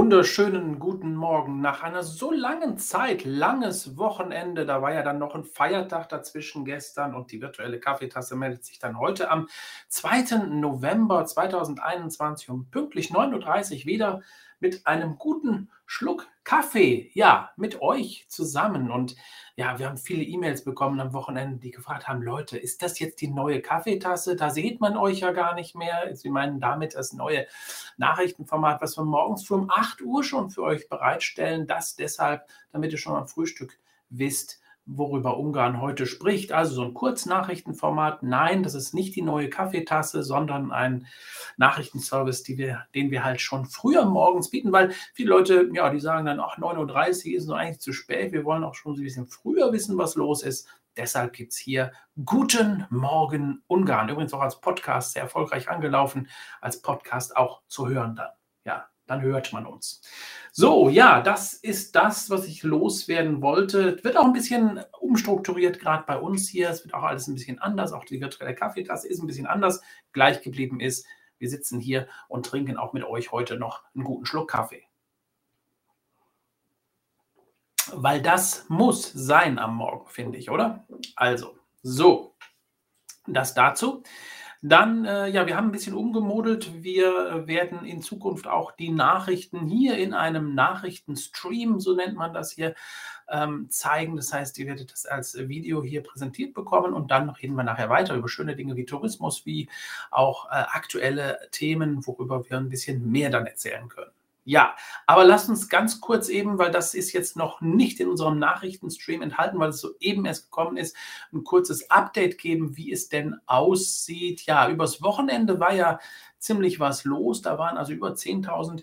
wunderschönen guten Morgen. Nach einer so langen Zeit, langes Wochenende, da war ja dann noch ein Feiertag dazwischen gestern und die virtuelle Kaffeetasse meldet sich dann heute am 2. November 2021 um pünktlich 9.30 Uhr wieder mit einem guten Schluck Kaffee. Ja, mit euch zusammen. Und ja, wir haben viele E-Mails bekommen am Wochenende, die gefragt haben, Leute, ist das jetzt die neue Kaffeetasse? Da sieht man euch ja gar nicht mehr. Sie meinen damit das neue Nachrichtenformat, was wir morgens um 8 Uhr schon für euch bereitstellen. Das deshalb, damit ihr schon am Frühstück wisst, worüber Ungarn heute spricht. Also so ein Kurznachrichtenformat. Nein, das ist nicht die neue Kaffeetasse, sondern ein Nachrichtenservice, wir, den wir halt schon früher morgens bieten, weil viele Leute, ja, die sagen dann, ach, 9.30 Uhr ist noch eigentlich zu spät. Wir wollen auch schon ein bisschen früher wissen, was los ist. Deshalb gibt es hier Guten Morgen Ungarn. Übrigens auch als Podcast sehr erfolgreich angelaufen, als Podcast auch zu hören dann. Ja, dann hört man uns. So, ja, das ist das, was ich loswerden wollte. Wird auch ein bisschen umstrukturiert, gerade bei uns hier. Es wird auch alles ein bisschen anders. Auch die virtuelle Kaffeetasse ist ein bisschen anders. Gleich geblieben ist, wir sitzen hier und trinken auch mit euch heute noch einen guten Schluck Kaffee. Weil das muss sein am Morgen, finde ich, oder? Also, so, das dazu. Dann, äh, ja, wir haben ein bisschen umgemodelt. Wir werden in Zukunft auch die Nachrichten hier in einem Nachrichtenstream, so nennt man das hier, ähm, zeigen. Das heißt, ihr werdet das als Video hier präsentiert bekommen und dann reden wir nachher weiter über schöne Dinge wie Tourismus, wie auch äh, aktuelle Themen, worüber wir ein bisschen mehr dann erzählen können. Ja, aber lasst uns ganz kurz eben, weil das ist jetzt noch nicht in unserem Nachrichtenstream enthalten, weil es soeben erst gekommen ist, ein kurzes Update geben, wie es denn aussieht. Ja, übers Wochenende war ja ziemlich was los. Da waren also über 10.000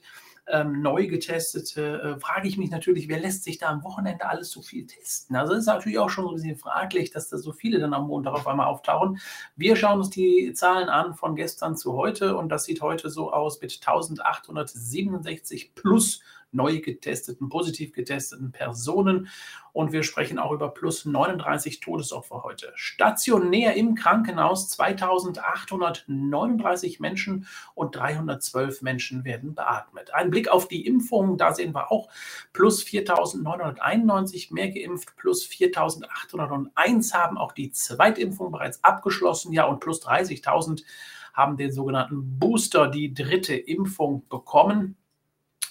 ähm, neu getestete, äh, frage ich mich natürlich, wer lässt sich da am Wochenende alles so viel testen? Also es ist natürlich auch schon so ein bisschen fraglich, dass da so viele dann am Montag auf einmal auftauchen. Wir schauen uns die Zahlen an von gestern zu heute und das sieht heute so aus mit 1867 plus neu getesteten, positiv getesteten Personen. Und wir sprechen auch über plus 39 Todesopfer heute. Stationär im Krankenhaus 2839 Menschen und 312 Menschen werden beatmet. Ein Blick auf die Impfungen, da sehen wir auch plus 4991 mehr geimpft, plus 4801 haben auch die Zweitimpfung bereits abgeschlossen, ja, und plus 30.000 haben den sogenannten Booster, die dritte Impfung bekommen.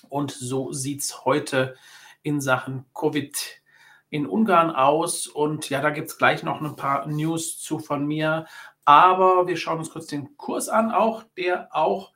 Und so sieht es heute in Sachen Covid in Ungarn aus. Und ja, da gibt es gleich noch ein paar News zu von mir. Aber wir schauen uns kurz den Kurs an, auch der auch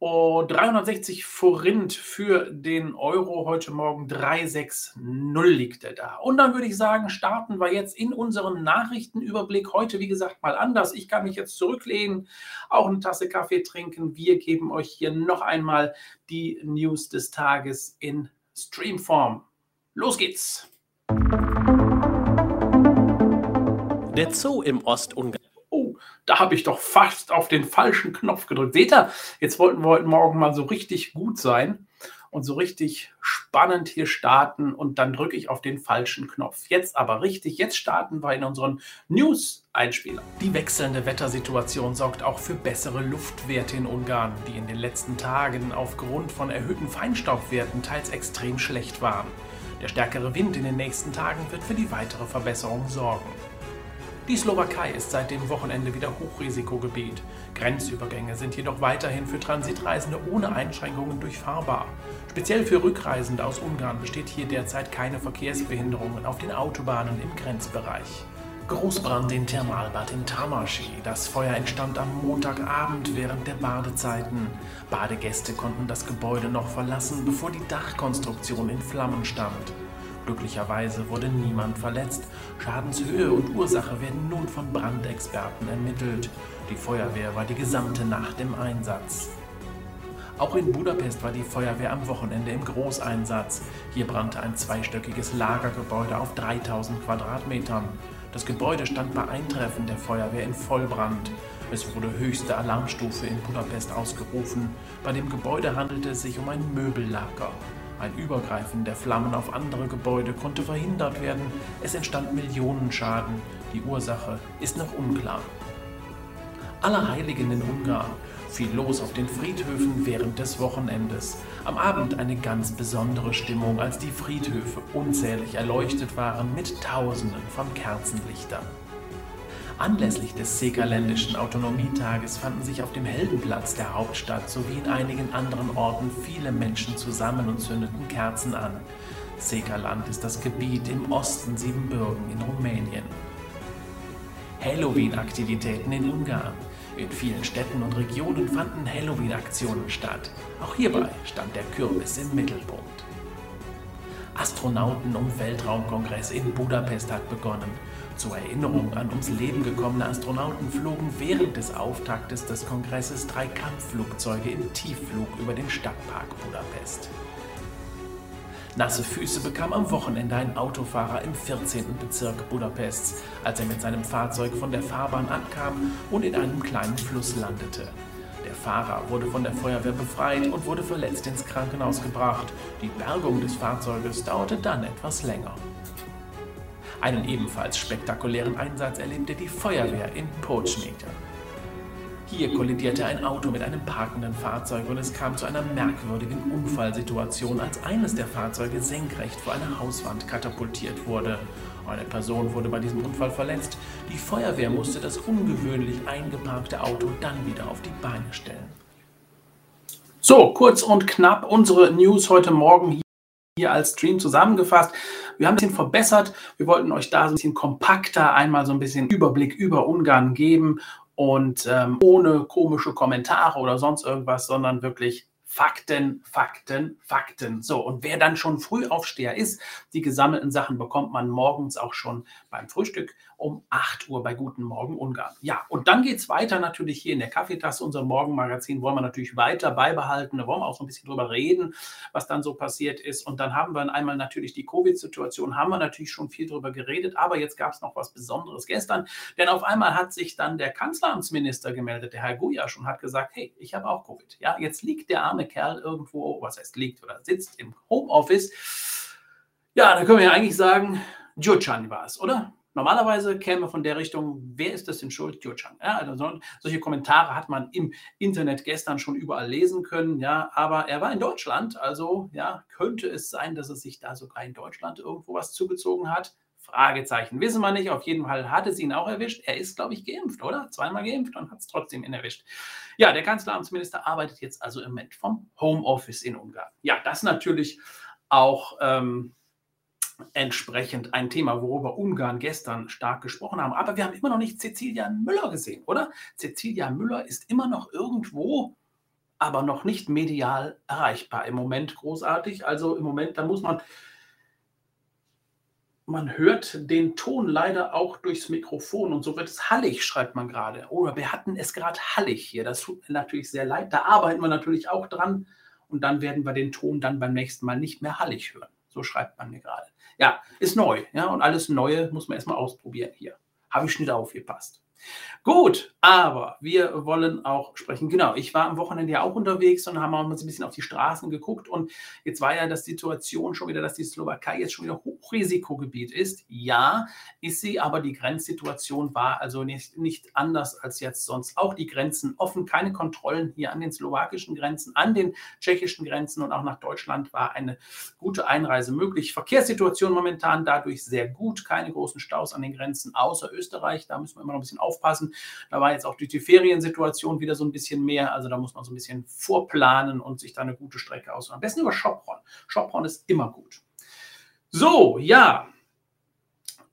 Oh, 360 Forint für den Euro heute Morgen 360 liegt er da. Und dann würde ich sagen, starten wir jetzt in unseren Nachrichtenüberblick. Heute, wie gesagt, mal anders. Ich kann mich jetzt zurücklehnen, auch eine Tasse Kaffee trinken. Wir geben euch hier noch einmal die News des Tages in Streamform. Los geht's! Der Zoo im Ostungarn da habe ich doch fast auf den falschen Knopf gedrückt. Seht ihr, jetzt wollten wir heute Morgen mal so richtig gut sein und so richtig spannend hier starten und dann drücke ich auf den falschen Knopf. Jetzt aber richtig, jetzt starten wir in unseren News-Einspieler. Die wechselnde Wettersituation sorgt auch für bessere Luftwerte in Ungarn, die in den letzten Tagen aufgrund von erhöhten Feinstaubwerten teils extrem schlecht waren. Der stärkere Wind in den nächsten Tagen wird für die weitere Verbesserung sorgen. Die Slowakei ist seit dem Wochenende wieder Hochrisikogebiet. Grenzübergänge sind jedoch weiterhin für Transitreisende ohne Einschränkungen durchfahrbar. Speziell für Rückreisende aus Ungarn besteht hier derzeit keine Verkehrsbehinderungen auf den Autobahnen im Grenzbereich. Großbrand in Thermalbad in Tamaschi. Das Feuer entstand am Montagabend während der Badezeiten. Badegäste konnten das Gebäude noch verlassen, bevor die Dachkonstruktion in Flammen stand. Glücklicherweise wurde niemand verletzt. Schadenshöhe und Ursache werden nun von Brandexperten ermittelt. Die Feuerwehr war die gesamte Nacht im Einsatz. Auch in Budapest war die Feuerwehr am Wochenende im Großeinsatz. Hier brannte ein zweistöckiges Lagergebäude auf 3000 Quadratmetern. Das Gebäude stand bei Eintreffen der Feuerwehr in Vollbrand. Es wurde höchste Alarmstufe in Budapest ausgerufen. Bei dem Gebäude handelte es sich um ein Möbellager. Ein Übergreifen der Flammen auf andere Gebäude konnte verhindert werden. Es entstand Millionenschaden. Die Ursache ist noch unklar. Allerheiligen in Ungarn. Viel los auf den Friedhöfen während des Wochenendes. Am Abend eine ganz besondere Stimmung, als die Friedhöfe unzählig erleuchtet waren mit Tausenden von Kerzenlichtern. Anlässlich des Sekaländischen Autonomietages fanden sich auf dem Heldenplatz der Hauptstadt sowie in einigen anderen Orten viele Menschen zusammen und zündeten Kerzen an. Sekaland ist das Gebiet im Osten Siebenbürgen in Rumänien. Halloween-Aktivitäten in Ungarn. In vielen Städten und Regionen fanden Halloween-Aktionen statt. Auch hierbei stand der Kürbis im Mittelpunkt. Astronauten um Weltraumkongress in Budapest hat begonnen. Zur Erinnerung an ums Leben gekommene Astronauten flogen während des Auftaktes des Kongresses drei Kampfflugzeuge im Tiefflug über den Stadtpark Budapest. Nasse Füße bekam am Wochenende ein Autofahrer im 14. Bezirk Budapests, als er mit seinem Fahrzeug von der Fahrbahn abkam und in einem kleinen Fluss landete. Der Fahrer wurde von der Feuerwehr befreit und wurde verletzt ins Krankenhaus gebracht. Die Bergung des Fahrzeuges dauerte dann etwas länger. Einen ebenfalls spektakulären Einsatz erlebte die Feuerwehr in Počnete. Hier kollidierte ein Auto mit einem parkenden Fahrzeug und es kam zu einer merkwürdigen Unfallsituation, als eines der Fahrzeuge senkrecht vor eine Hauswand katapultiert wurde. Eine Person wurde bei diesem Unfall verletzt. Die Feuerwehr musste das ungewöhnlich eingeparkte Auto dann wieder auf die Beine stellen. So, kurz und knapp unsere News heute Morgen hier als Stream zusammengefasst. Wir haben ein bisschen verbessert. Wir wollten euch da so ein bisschen kompakter einmal so ein bisschen Überblick über Ungarn geben und ähm, ohne komische Kommentare oder sonst irgendwas, sondern wirklich Fakten, Fakten, Fakten. So, und wer dann schon Frühaufsteher ist, die gesammelten Sachen bekommt man morgens auch schon beim Frühstück um 8 Uhr bei Guten Morgen Ungarn. Ja, und dann geht es weiter natürlich hier in der Kaffeetasse. Unser Morgenmagazin wollen wir natürlich weiter beibehalten. Da wollen wir auch so ein bisschen drüber reden, was dann so passiert ist. Und dann haben wir einmal natürlich die Covid-Situation, haben wir natürlich schon viel drüber geredet. Aber jetzt gab es noch was Besonderes gestern, denn auf einmal hat sich dann der Kanzleramtsminister gemeldet, der Herr Gujasch, und hat gesagt, hey, ich habe auch Covid. Ja, jetzt liegt der arme Kerl irgendwo, was heißt liegt oder sitzt im Homeoffice. Ja, da können wir ja eigentlich sagen, Jurchan war es, oder? Normalerweise käme von der Richtung, wer ist das denn schuld? Jurchan. Ja, also solche Kommentare hat man im Internet gestern schon überall lesen können, ja, aber er war in Deutschland, also ja, könnte es sein, dass es sich da sogar in Deutschland irgendwo was zugezogen hat? Fragezeichen. Wissen wir nicht. Auf jeden Fall hat es ihn auch erwischt. Er ist, glaube ich, geimpft, oder? Zweimal geimpft und hat es trotzdem ihn erwischt. Ja, der Kanzleramtsminister arbeitet jetzt also im Moment vom Homeoffice in Ungarn. Ja, das natürlich auch ähm, entsprechend ein Thema, worüber Ungarn gestern stark gesprochen haben. Aber wir haben immer noch nicht Cecilia Müller gesehen, oder? Cecilia Müller ist immer noch irgendwo, aber noch nicht medial erreichbar. Im Moment großartig. Also im Moment, da muss man man hört den Ton leider auch durchs Mikrofon und so wird es hallig, schreibt man gerade. Oder wir hatten es gerade hallig hier. Das tut mir natürlich sehr leid. Da arbeiten wir natürlich auch dran und dann werden wir den Ton dann beim nächsten Mal nicht mehr hallig hören. So schreibt man mir gerade. Ja, ist neu. Ja, und alles Neue muss man erstmal ausprobieren hier. Habe ich nicht aufgepasst. Gut, aber wir wollen auch sprechen. Genau, ich war am Wochenende ja auch unterwegs und haben uns ein bisschen auf die Straßen geguckt. Und jetzt war ja das Situation schon wieder, dass die Slowakei jetzt schon wieder Hochrisikogebiet ist. Ja, ist sie, aber die Grenzsituation war also nicht, nicht anders als jetzt sonst. Auch die Grenzen offen, keine Kontrollen hier an den slowakischen Grenzen, an den tschechischen Grenzen und auch nach Deutschland war eine gute Einreise möglich. Verkehrssituation momentan dadurch sehr gut, keine großen Staus an den Grenzen, außer Österreich. Da müssen wir immer noch ein bisschen aufpassen. Da war jetzt auch durch die Feriensituation wieder so ein bisschen mehr. Also da muss man so ein bisschen vorplanen und sich da eine gute Strecke aussuchen. Am besten über Schopron. Schopron ist immer gut. So, ja,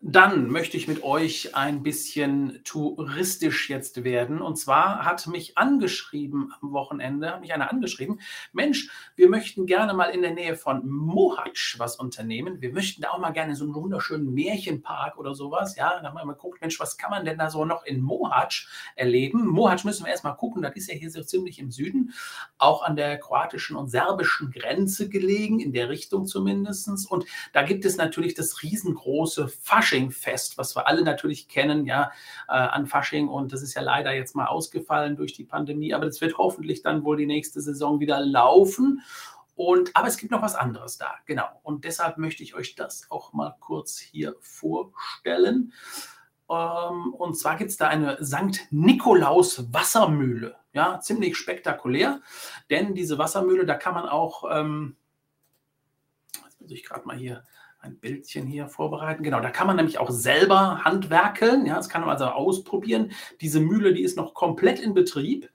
dann möchte ich mit euch ein bisschen touristisch jetzt werden. Und zwar hat mich angeschrieben am Wochenende, hat mich einer angeschrieben, Mensch, wir möchten gerne mal in der Nähe von Mohatsch was unternehmen. Wir möchten da auch mal gerne so einen wunderschönen Märchenpark oder sowas. Ja, da haben wir mal geguckt, Mensch, was kann man denn da so noch in Mohatsch erleben? Mohatsch müssen wir erstmal gucken, das ist ja hier so ziemlich im Süden, auch an der kroatischen und serbischen Grenze gelegen, in der Richtung zumindest. Und da gibt es natürlich das riesengroße Fasching. Fasching-Fest, was wir alle natürlich kennen, ja, äh, an Fasching. Und das ist ja leider jetzt mal ausgefallen durch die Pandemie. Aber das wird hoffentlich dann wohl die nächste Saison wieder laufen. Und, aber es gibt noch was anderes da, genau. Und deshalb möchte ich euch das auch mal kurz hier vorstellen. Ähm, und zwar gibt es da eine St. Nikolaus Wassermühle. Ja, ziemlich spektakulär, denn diese Wassermühle, da kann man auch, ähm, jetzt muss ich gerade mal hier ein Bildchen hier vorbereiten. Genau, da kann man nämlich auch selber handwerkeln. Ja, das kann man also ausprobieren. Diese Mühle, die ist noch komplett in Betrieb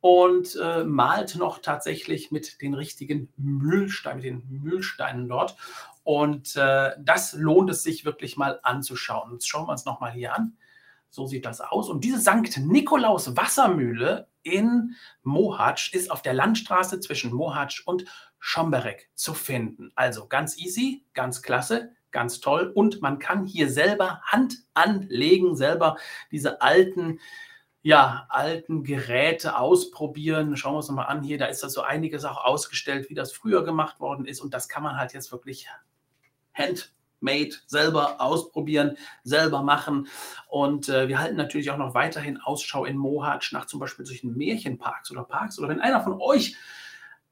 und äh, malt noch tatsächlich mit den richtigen Mühlsteinen, mit den Mühlsteinen dort. Und äh, das lohnt es sich wirklich mal anzuschauen. Jetzt schauen wir uns nochmal hier an. So sieht das aus. Und diese St. Nikolaus Wassermühle in Mohatsch ist auf der Landstraße zwischen Mohatsch und Schomberek zu finden. Also ganz easy, ganz klasse, ganz toll. Und man kann hier selber Hand anlegen, selber diese alten ja, alten Geräte ausprobieren. Schauen wir uns nochmal an hier. Da ist da so einiges auch ausgestellt, wie das früher gemacht worden ist. Und das kann man halt jetzt wirklich handmade selber ausprobieren, selber machen. Und äh, wir halten natürlich auch noch weiterhin Ausschau in Mohatsch nach zum Beispiel solchen Märchenparks oder Parks. Oder wenn einer von euch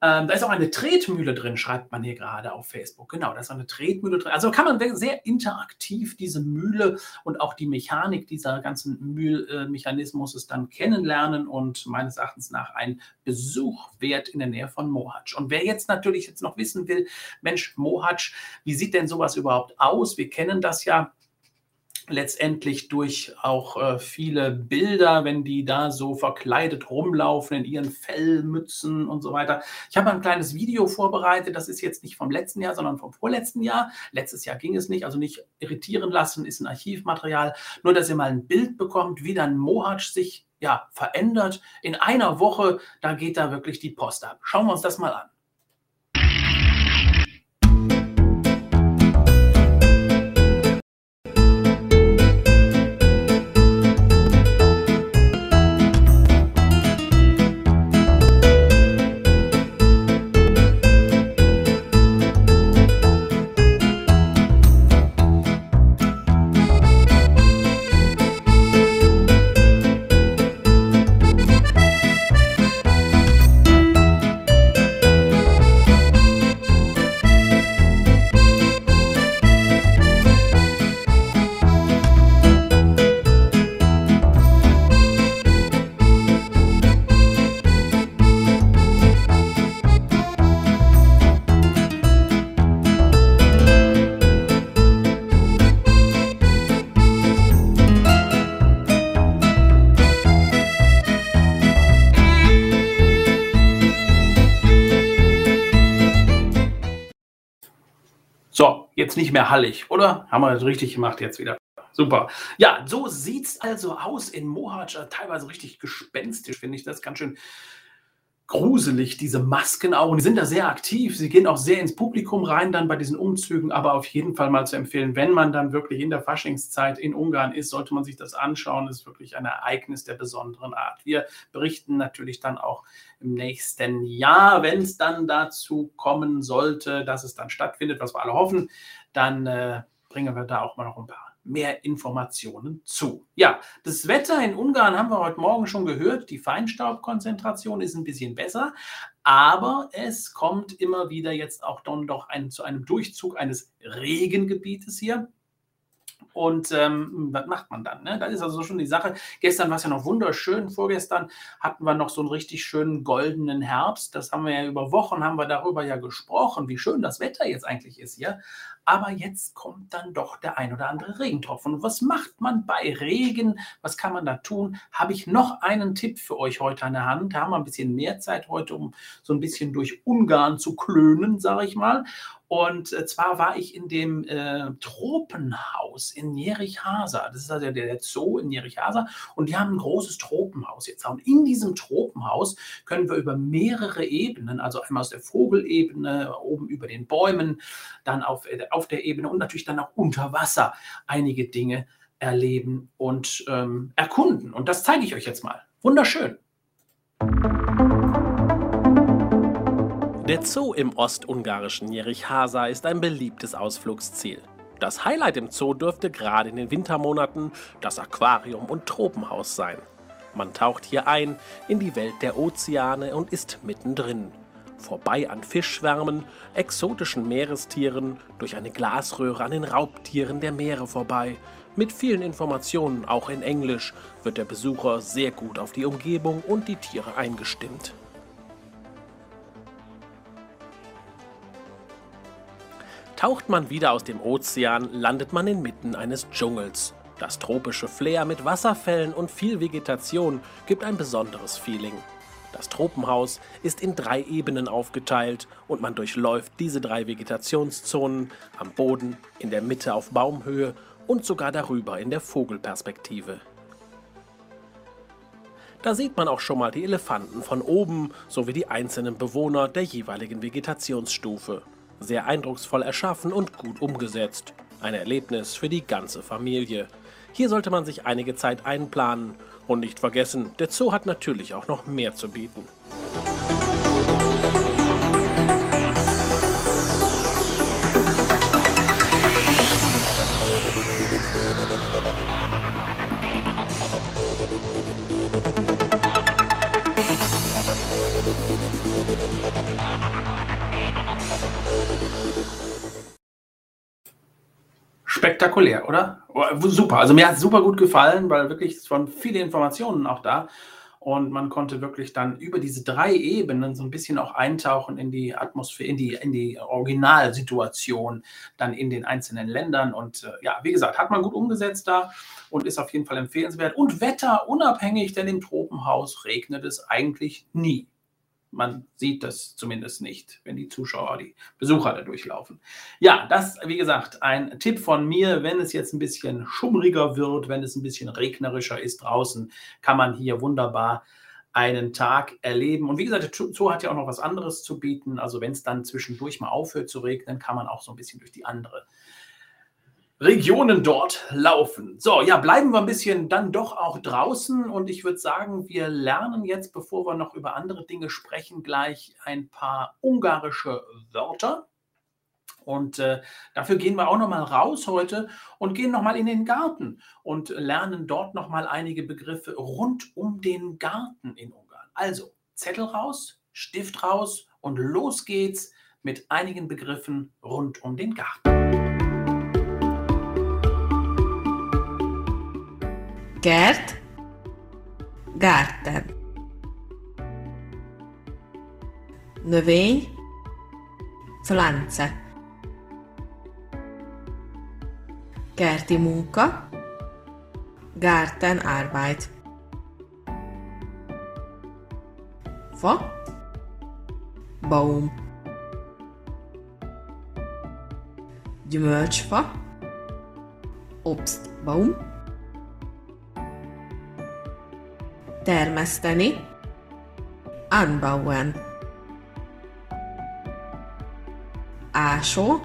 ähm, da ist auch eine Tretmühle drin, schreibt man hier gerade auf Facebook. Genau, da ist eine Tretmühle drin. Also kann man sehr interaktiv diese Mühle und auch die Mechanik dieser ganzen Mühlmechanismus dann kennenlernen und meines Erachtens nach ein Besuch wert in der Nähe von Mohatsch. Und wer jetzt natürlich jetzt noch wissen will, Mensch, Mohatsch, wie sieht denn sowas überhaupt aus? Wir kennen das ja letztendlich durch auch äh, viele Bilder, wenn die da so verkleidet rumlaufen in ihren Fellmützen und so weiter. Ich habe ein kleines Video vorbereitet, das ist jetzt nicht vom letzten Jahr, sondern vom vorletzten Jahr. Letztes Jahr ging es nicht, also nicht irritieren lassen, ist ein Archivmaterial. Nur, dass ihr mal ein Bild bekommt, wie dann Mohatsch sich ja, verändert. In einer Woche, da geht da wirklich die Post ab. Schauen wir uns das mal an. Nicht mehr hallig, oder? Haben wir das richtig gemacht jetzt wieder. Super. Ja, so sieht es also aus in Mohatsch. Teilweise richtig gespenstisch, finde ich das ganz schön gruselig, diese Masken auch. Und die sind da sehr aktiv. Sie gehen auch sehr ins Publikum rein dann bei diesen Umzügen. Aber auf jeden Fall mal zu empfehlen, wenn man dann wirklich in der Faschingszeit in Ungarn ist, sollte man sich das anschauen. Das ist wirklich ein Ereignis der besonderen Art. Wir berichten natürlich dann auch im nächsten Jahr, wenn es dann dazu kommen sollte, dass es dann stattfindet, was wir alle hoffen, dann äh, bringen wir da auch mal noch ein paar mehr Informationen zu. Ja, das Wetter in Ungarn haben wir heute Morgen schon gehört. Die Feinstaubkonzentration ist ein bisschen besser, aber es kommt immer wieder jetzt auch dann doch ein, zu einem Durchzug eines Regengebietes hier. Und ähm, was macht man dann? Ne? Das ist also schon die Sache. Gestern war es ja noch wunderschön. Vorgestern hatten wir noch so einen richtig schönen goldenen Herbst. Das haben wir ja über Wochen, haben wir darüber ja gesprochen, wie schön das Wetter jetzt eigentlich ist hier. Aber jetzt kommt dann doch der ein oder andere Regentropfen. Und was macht man bei Regen? Was kann man da tun? Habe ich noch einen Tipp für euch heute an der Hand. Da haben wir ein bisschen mehr Zeit heute, um so ein bisschen durch Ungarn zu klönen, sage ich mal. Und äh, zwar war ich in dem äh, Tropenhaus in Jerichhasa. Das ist also der Zoo in Jerichhasa. Und die haben ein großes Tropenhaus jetzt. Und in diesem Tropenhaus können wir über mehrere Ebenen, also einmal aus der Vogelebene, oben über den Bäumen, dann auf, äh, auf der Ebene und natürlich dann auch unter Wasser einige Dinge erleben und ähm, erkunden. Und das zeige ich euch jetzt mal. Wunderschön. Der Zoo im ostungarischen Jerichhasa ist ein beliebtes Ausflugsziel. Das Highlight im Zoo dürfte gerade in den Wintermonaten das Aquarium und Tropenhaus sein. Man taucht hier ein in die Welt der Ozeane und ist mittendrin. vorbei an Fischschwärmen, exotischen Meerestieren, durch eine Glasröhre an den Raubtieren der Meere vorbei. Mit vielen Informationen, auch in Englisch, wird der Besucher sehr gut auf die Umgebung und die Tiere eingestimmt. Taucht man wieder aus dem Ozean, landet man inmitten eines Dschungels. Das tropische Flair mit Wasserfällen und viel Vegetation gibt ein besonderes Feeling. Das Tropenhaus ist in drei Ebenen aufgeteilt und man durchläuft diese drei Vegetationszonen am Boden, in der Mitte auf Baumhöhe und sogar darüber in der Vogelperspektive. Da sieht man auch schon mal die Elefanten von oben sowie die einzelnen Bewohner der jeweiligen Vegetationsstufe. Sehr eindrucksvoll erschaffen und gut umgesetzt. Ein Erlebnis für die ganze Familie. Hier sollte man sich einige Zeit einplanen und nicht vergessen, der Zoo hat natürlich auch noch mehr zu bieten. Spektakulär, oder? Oh, super. Also mir hat es super gut gefallen, weil wirklich es waren viele Informationen auch da. Und man konnte wirklich dann über diese drei Ebenen so ein bisschen auch eintauchen in die Atmosphäre, in die, in die Originalsituation dann in den einzelnen Ländern. Und äh, ja, wie gesagt, hat man gut umgesetzt da und ist auf jeden Fall empfehlenswert. Und wetterunabhängig, denn im Tropenhaus regnet es eigentlich nie man sieht das zumindest nicht, wenn die Zuschauer, die Besucher da durchlaufen. Ja, das, wie gesagt, ein Tipp von mir, wenn es jetzt ein bisschen schummriger wird, wenn es ein bisschen regnerischer ist draußen, kann man hier wunderbar einen Tag erleben. Und wie gesagt, der Zoo hat ja auch noch was anderes zu bieten. Also wenn es dann zwischendurch mal aufhört zu regnen, kann man auch so ein bisschen durch die andere Regionen dort laufen. So, ja, bleiben wir ein bisschen dann doch auch draußen und ich würde sagen, wir lernen jetzt, bevor wir noch über andere Dinge sprechen, gleich ein paar ungarische Wörter. Und äh, dafür gehen wir auch nochmal raus heute und gehen nochmal in den Garten und lernen dort nochmal einige Begriffe rund um den Garten in Ungarn. Also Zettel raus, Stift raus und los geht's mit einigen Begriffen rund um den Garten. Kert, Garten. Növény, Pflanze. Kerti munka, Gartenarbeit. Fa, Baum. Gyümölcsfa, Obstbaum. Termeszteni, anbauen. Ásó,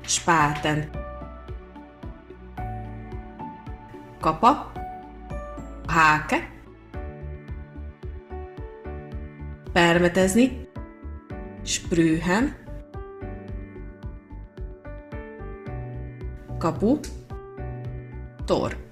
spáten. Kapa, háke, permetezni, sprühen, kapu, tor.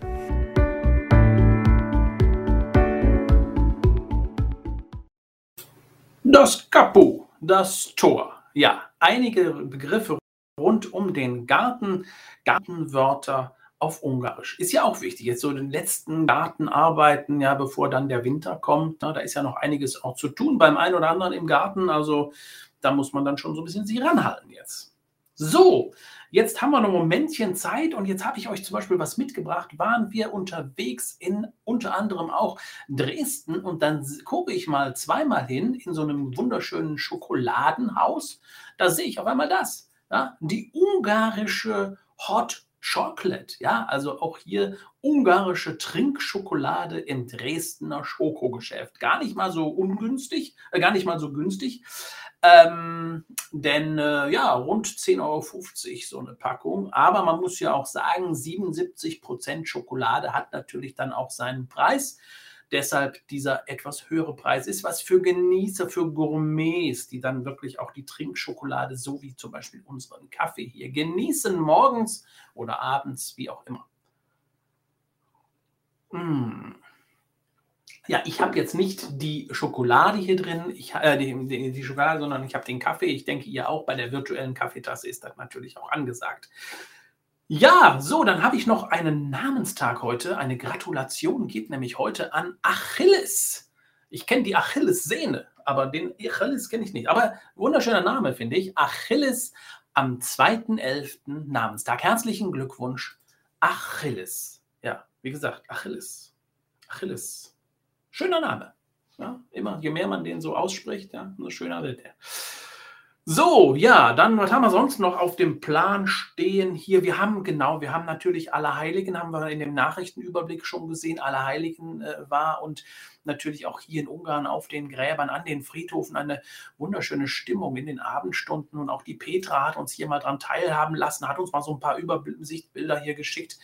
Das Kapu, das Tor. Ja, einige Begriffe rund um den Garten, Gartenwörter auf Ungarisch. Ist ja auch wichtig. Jetzt so den letzten Gartenarbeiten, ja, bevor dann der Winter kommt. Na, da ist ja noch einiges auch zu tun beim einen oder anderen im Garten. Also da muss man dann schon so ein bisschen sie ranhalten jetzt. So, Jetzt haben wir noch ein Momentchen Zeit und jetzt habe ich euch zum Beispiel was mitgebracht. Waren wir unterwegs in unter anderem auch Dresden und dann gucke ich mal zweimal hin in so einem wunderschönen Schokoladenhaus. Da sehe ich auf einmal das. Ja, die ungarische Hot Chocolate, ja, also auch hier ungarische Trinkschokolade im Dresdner Schokogeschäft. Gar nicht mal so ungünstig, äh, gar nicht mal so günstig. Ähm, denn äh, ja, rund 10,50 Euro so eine Packung. Aber man muss ja auch sagen, 77 Prozent Schokolade hat natürlich dann auch seinen Preis. Deshalb dieser etwas höhere Preis ist was für Genießer, für Gourmets, die dann wirklich auch die Trinkschokolade, so wie zum Beispiel unseren Kaffee hier, genießen morgens oder abends, wie auch immer. Mmh. Ja, ich habe jetzt nicht die Schokolade hier drin, ich, äh, die, die, die Schokolade, sondern ich habe den Kaffee. Ich denke, ihr auch bei der virtuellen Kaffeetasse ist das natürlich auch angesagt. Ja, so, dann habe ich noch einen Namenstag heute. Eine Gratulation geht nämlich heute an Achilles. Ich kenne die Achillessehne, aber den Achilles kenne ich nicht. Aber wunderschöner Name, finde ich. Achilles am 2.11. Namenstag. Herzlichen Glückwunsch, Achilles. Ja, wie gesagt, Achilles. Achilles. Schöner Name. Ja, immer, je mehr man den so ausspricht, ja, umso schöner wird er. So, ja, dann, was haben wir sonst noch auf dem Plan stehen? Hier? Wir haben, genau, wir haben natürlich Allerheiligen, haben wir in dem Nachrichtenüberblick schon gesehen, Allerheiligen äh, war und natürlich auch hier in Ungarn auf den Gräbern, an den Friedhofen eine wunderschöne Stimmung in den Abendstunden. Und auch die Petra hat uns hier mal dran teilhaben lassen, hat uns mal so ein paar Übersichtbilder hier geschickt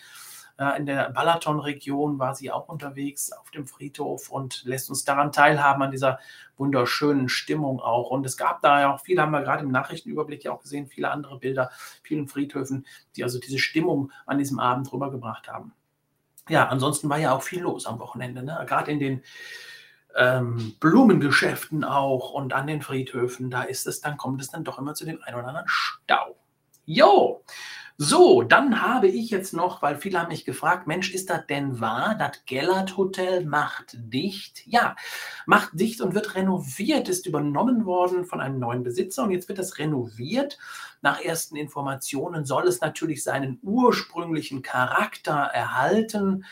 in der Balaton-Region war sie auch unterwegs auf dem Friedhof und lässt uns daran teilhaben, an dieser wunderschönen Stimmung auch. Und es gab da ja auch viele, haben wir gerade im Nachrichtenüberblick ja auch gesehen, viele andere Bilder, vielen Friedhöfen, die also diese Stimmung an diesem Abend rübergebracht haben. Ja, ansonsten war ja auch viel los am Wochenende, ne? gerade in den ähm, Blumengeschäften auch und an den Friedhöfen, da ist es, dann kommt es dann doch immer zu dem einen oder anderen Stau. Jo, so, dann habe ich jetzt noch, weil viele haben mich gefragt, Mensch, ist das denn wahr? Das Gellert Hotel macht dicht? Ja, macht dicht und wird renoviert, ist übernommen worden von einem neuen Besitzer und jetzt wird das renoviert. Nach ersten Informationen soll es natürlich seinen ursprünglichen Charakter erhalten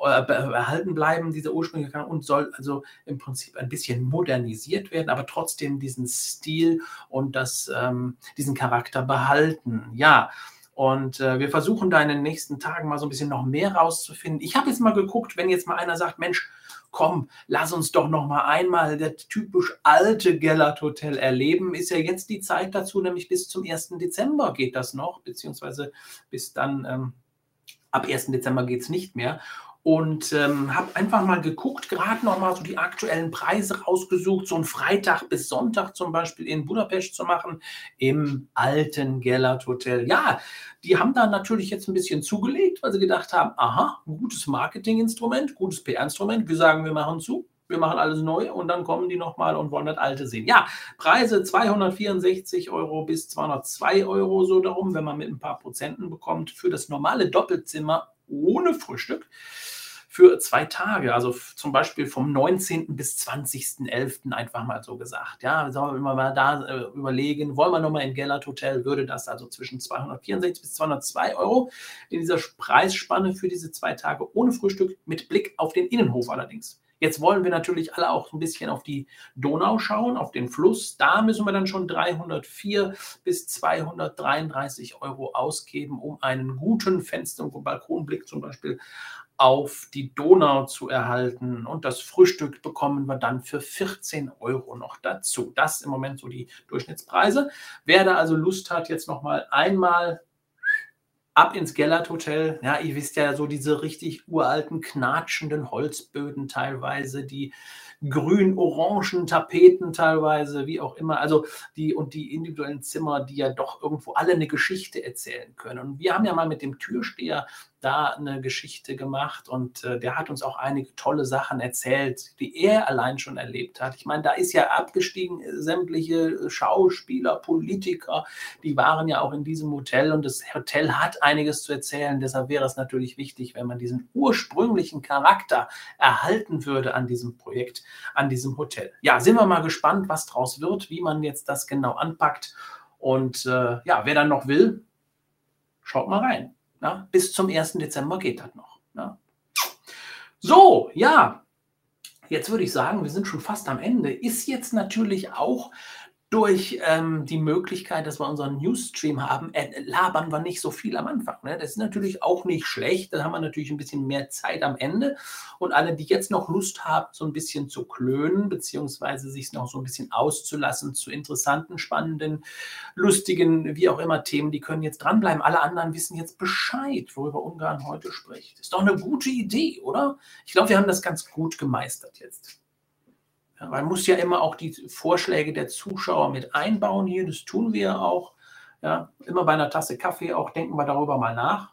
äh, erhalten bleiben, dieser ursprüngliche Charakter, und soll also im Prinzip ein bisschen modernisiert werden, aber trotzdem diesen Stil und das, ähm, diesen Charakter behalten. Ja, und äh, wir versuchen da in den nächsten Tagen mal so ein bisschen noch mehr rauszufinden. Ich habe jetzt mal geguckt, wenn jetzt mal einer sagt, Mensch, komm, lass uns doch noch mal einmal das typisch alte Gellert Hotel erleben, ist ja jetzt die Zeit dazu, nämlich bis zum 1. Dezember geht das noch, beziehungsweise bis dann ähm, ab 1. Dezember geht es nicht mehr und ähm, habe einfach mal geguckt, gerade noch mal so die aktuellen Preise rausgesucht, so einen Freitag bis Sonntag zum Beispiel in Budapest zu machen, im alten Gellert Hotel. Ja, die haben da natürlich jetzt ein bisschen zugelegt, weil sie gedacht haben, aha, gutes Marketinginstrument, gutes PR-Instrument. Wir sagen, wir machen zu, wir machen alles neu und dann kommen die nochmal und wollen das alte sehen. Ja, Preise 264 Euro bis 202 Euro so darum, wenn man mit ein paar Prozenten bekommt für das normale Doppelzimmer ohne Frühstück für zwei Tage, also zum Beispiel vom 19. bis 20.11. einfach mal so gesagt. Ja, sollen wir mal da äh, überlegen, wollen wir nochmal in Gellert Hotel, würde das also zwischen 264 bis 202 Euro in dieser Preisspanne für diese zwei Tage ohne Frühstück mit Blick auf den Innenhof allerdings. Jetzt wollen wir natürlich alle auch ein bisschen auf die Donau schauen, auf den Fluss. Da müssen wir dann schon 304 bis 233 Euro ausgeben, um einen guten Fenster- und Balkonblick zum Beispiel auf die Donau zu erhalten. Und das Frühstück bekommen wir dann für 14 Euro noch dazu. Das im Moment so die Durchschnittspreise. Wer da also Lust hat, jetzt nochmal einmal ab ins Gellert Hotel. Ja, ihr wisst ja so diese richtig uralten, knatschenden Holzböden teilweise, die grün-orangen Tapeten teilweise, wie auch immer. Also die und die individuellen Zimmer, die ja doch irgendwo alle eine Geschichte erzählen können. Und wir haben ja mal mit dem Türsteher da eine Geschichte gemacht und äh, der hat uns auch einige tolle Sachen erzählt, die er allein schon erlebt hat. Ich meine, da ist ja abgestiegen äh, sämtliche Schauspieler, Politiker, die waren ja auch in diesem Hotel und das Hotel hat einiges zu erzählen. Deshalb wäre es natürlich wichtig, wenn man diesen ursprünglichen Charakter erhalten würde an diesem Projekt, an diesem Hotel. Ja, sind wir mal gespannt, was draus wird, wie man jetzt das genau anpackt. Und äh, ja, wer dann noch will, schaut mal rein. Na, bis zum 1. Dezember geht das noch. Na. So, ja, jetzt würde ich sagen, wir sind schon fast am Ende. Ist jetzt natürlich auch durch ähm, die Möglichkeit, dass wir unseren Newsstream haben, äh, labern wir nicht so viel am Anfang. Ne? Das ist natürlich auch nicht schlecht. Da haben wir natürlich ein bisschen mehr Zeit am Ende. Und alle, die jetzt noch Lust haben, so ein bisschen zu klönen, beziehungsweise sich noch so ein bisschen auszulassen zu interessanten, spannenden, lustigen, wie auch immer Themen, die können jetzt dranbleiben. Alle anderen wissen jetzt Bescheid, worüber Ungarn heute spricht. Ist doch eine gute Idee, oder? Ich glaube, wir haben das ganz gut gemeistert jetzt. Man muss ja immer auch die Vorschläge der Zuschauer mit einbauen hier. Das tun wir auch. Ja, immer bei einer Tasse Kaffee auch denken wir darüber mal nach.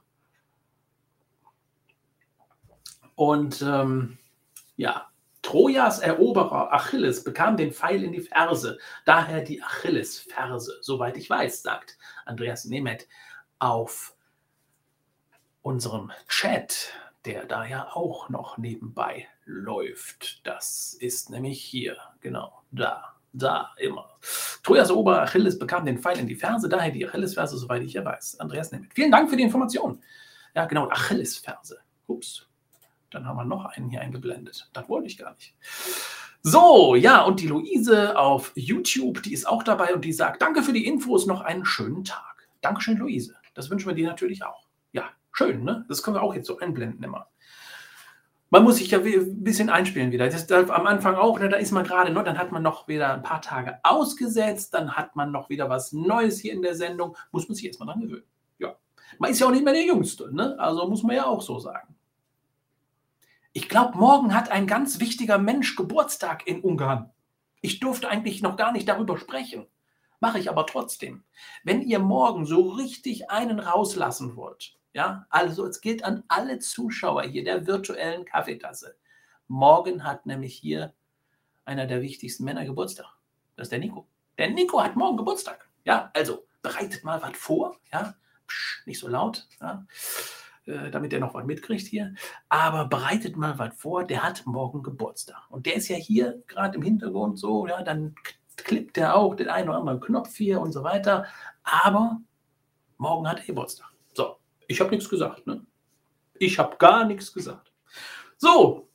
Und ähm, ja, Trojas Eroberer Achilles bekam den Pfeil in die Ferse, daher die Achillesferse, soweit ich weiß, sagt Andreas Nemeth auf unserem Chat, der da ja auch noch nebenbei läuft. Das ist nämlich hier, genau, da, da, immer. Trojas Eroberer Achilles bekam den Pfeil in die Ferse, daher die Achillesferse, soweit ich ja weiß. Andreas Nemeth. Vielen Dank für die Information. Ja, genau, Achillesferse. Ups. Dann haben wir noch einen hier eingeblendet. Das wollte ich gar nicht. So, ja, und die Luise auf YouTube, die ist auch dabei und die sagt, danke für die Infos, noch einen schönen Tag. Dankeschön, Luise. Das wünschen wir dir natürlich auch. Ja, schön, ne? Das können wir auch jetzt so einblenden immer. Man muss sich ja ein bisschen einspielen wieder. Das ist am Anfang auch, ne, da ist man gerade, ne, dann hat man noch wieder ein paar Tage ausgesetzt, dann hat man noch wieder was Neues hier in der Sendung. Muss man sich erstmal dran gewöhnen. Ja. Man ist ja auch nicht mehr der Jüngste, ne? Also muss man ja auch so sagen. Ich glaube, morgen hat ein ganz wichtiger Mensch Geburtstag in Ungarn. Ich durfte eigentlich noch gar nicht darüber sprechen. Mache ich aber trotzdem. Wenn ihr morgen so richtig einen rauslassen wollt, ja, also es gilt an alle Zuschauer hier der virtuellen Kaffeetasse. Morgen hat nämlich hier einer der wichtigsten Männer Geburtstag. Das ist der Nico. Der Nico hat morgen Geburtstag. Ja, also bereitet mal was vor. Ja, Psch, nicht so laut. Ja. Äh, damit er noch was mitkriegt hier. Aber bereitet mal was vor, der hat morgen Geburtstag. Und der ist ja hier gerade im Hintergrund so, ja, dann klippt er auch den einen oder anderen Knopf hier und so weiter. Aber morgen hat er Geburtstag. Ich habe nichts gesagt, ne? Ich habe gar nichts gesagt. So,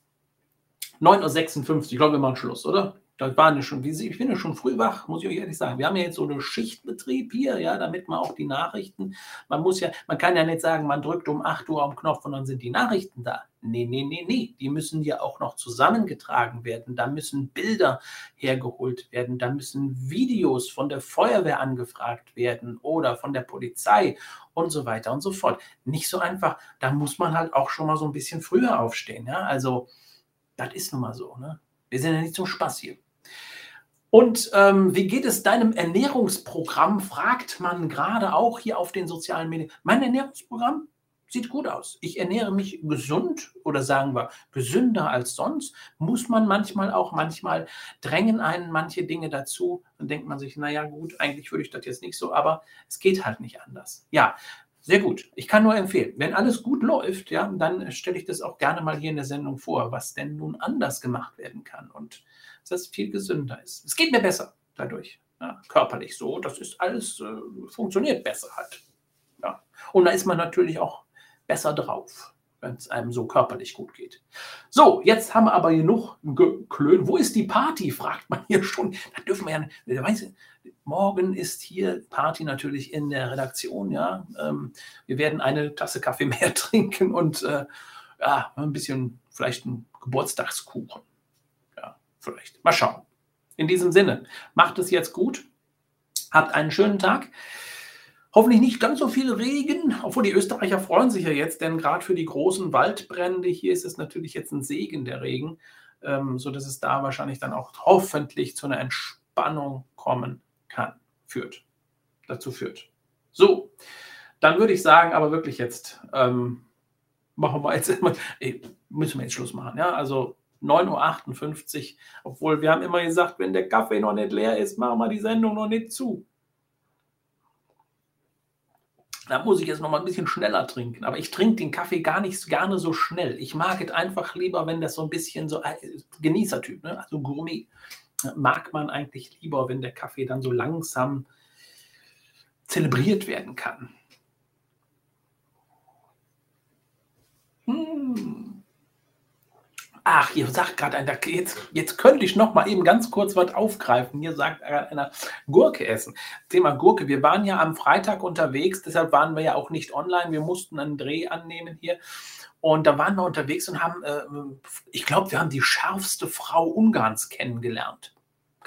9.56 Uhr, ich glaube, wir machen Schluss, oder? Da waren schon, ich bin ja schon früh wach, muss ich euch ehrlich sagen. Wir haben ja jetzt so einen Schichtbetrieb hier, ja, damit man auch die Nachrichten, man muss ja, man kann ja nicht sagen, man drückt um 8 Uhr am Knopf und dann sind die Nachrichten da. Nee, nee, nee, nee. Die müssen ja auch noch zusammengetragen werden. Da müssen Bilder hergeholt werden. Da müssen Videos von der Feuerwehr angefragt werden oder von der Polizei und so weiter und so fort. Nicht so einfach. Da muss man halt auch schon mal so ein bisschen früher aufstehen. Ja, also, das ist nun mal so. Ne? Wir sind ja nicht zum Spaß hier. Und ähm, wie geht es deinem Ernährungsprogramm, fragt man gerade auch hier auf den sozialen Medien. Mein Ernährungsprogramm sieht gut aus. Ich ernähre mich gesund oder sagen wir gesünder als sonst. Muss man manchmal auch, manchmal drängen einen manche Dinge dazu. Dann denkt man sich, naja gut, eigentlich würde ich das jetzt nicht so, aber es geht halt nicht anders. Ja, sehr gut. Ich kann nur empfehlen, wenn alles gut läuft, ja, dann stelle ich das auch gerne mal hier in der Sendung vor, was denn nun anders gemacht werden kann. Und dass es viel gesünder ist. Es geht mir besser dadurch. Ja, körperlich so. Das ist alles, äh, funktioniert besser halt. Ja. Und da ist man natürlich auch besser drauf, wenn es einem so körperlich gut geht. So, jetzt haben wir aber genug Klön. Wo ist die Party, fragt man hier schon. Da dürfen wir ja, nicht. weiß, morgen ist hier Party natürlich in der Redaktion. Ja, ähm, wir werden eine Tasse Kaffee mehr trinken und äh, ja, ein bisschen vielleicht einen Geburtstagskuchen vielleicht. Mal schauen. In diesem Sinne, macht es jetzt gut. Habt einen schönen Tag. Hoffentlich nicht ganz so viel Regen, obwohl die Österreicher freuen sich ja jetzt, denn gerade für die großen Waldbrände hier ist es natürlich jetzt ein Segen der Regen, ähm, sodass es da wahrscheinlich dann auch hoffentlich zu einer Entspannung kommen kann, führt, dazu führt. So, dann würde ich sagen, aber wirklich jetzt ähm, machen wir jetzt, ey, müssen wir jetzt Schluss machen. Ja, also 9.58 Uhr. Obwohl wir haben immer gesagt, wenn der Kaffee noch nicht leer ist, machen wir die Sendung noch nicht zu. Da muss ich jetzt noch mal ein bisschen schneller trinken. Aber ich trinke den Kaffee gar nicht gerne so schnell. Ich mag es einfach lieber, wenn das so ein bisschen so äh, Genießertyp, ne? also Gourmet, mag man eigentlich lieber, wenn der Kaffee dann so langsam zelebriert werden kann. Hm. Ach, hier sagt gerade einer, jetzt, jetzt könnte ich noch mal eben ganz kurz was aufgreifen. Hier sagt einer, Gurke essen. Thema Gurke. Wir waren ja am Freitag unterwegs, deshalb waren wir ja auch nicht online. Wir mussten einen Dreh annehmen hier. Und da waren wir unterwegs und haben, äh, ich glaube, wir haben die schärfste Frau Ungarns kennengelernt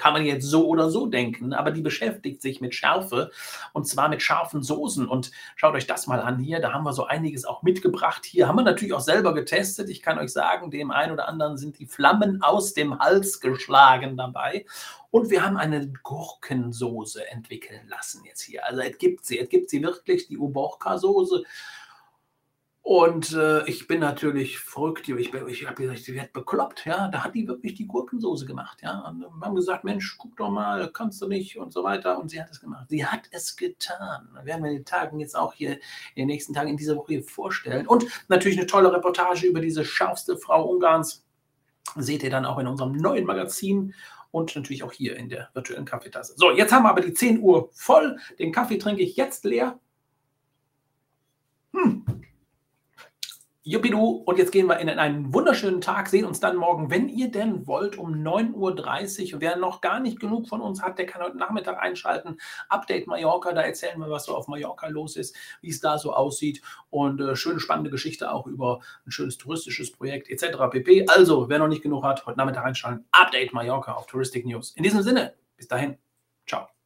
kann man jetzt so oder so denken, aber die beschäftigt sich mit Schärfe und zwar mit scharfen Soßen. Und schaut euch das mal an hier, da haben wir so einiges auch mitgebracht. Hier haben wir natürlich auch selber getestet. Ich kann euch sagen, dem einen oder anderen sind die Flammen aus dem Hals geschlagen dabei. Und wir haben eine Gurkensoße entwickeln lassen jetzt hier. Also es gibt sie, es gibt sie wirklich, die Uborka-Soße. Und äh, ich bin natürlich verrückt. Ich, ich habe gesagt, die wird bekloppt. Ja, da hat die wirklich die Gurkensoße gemacht. Ja, und wir haben gesagt, Mensch, guck doch mal, kannst du nicht und so weiter. Und sie hat es gemacht. Sie hat es getan. Da werden wir den Tagen jetzt auch hier in den nächsten Tagen in dieser Woche hier vorstellen. Und natürlich eine tolle Reportage über diese scharfste Frau Ungarns. Seht ihr dann auch in unserem neuen Magazin und natürlich auch hier in der virtuellen Kaffeetasse. So, jetzt haben wir aber die 10 Uhr voll. Den Kaffee trinke ich jetzt leer. Juppidu, und jetzt gehen wir in einen wunderschönen Tag, sehen uns dann morgen, wenn ihr denn wollt, um 9.30 Uhr. Wer noch gar nicht genug von uns hat, der kann heute Nachmittag einschalten. Update Mallorca, da erzählen wir, was so auf Mallorca los ist, wie es da so aussieht und äh, schöne, spannende Geschichte auch über ein schönes touristisches Projekt etc. pp. Also, wer noch nicht genug hat, heute Nachmittag einschalten. Update Mallorca auf Touristic News. In diesem Sinne, bis dahin, ciao.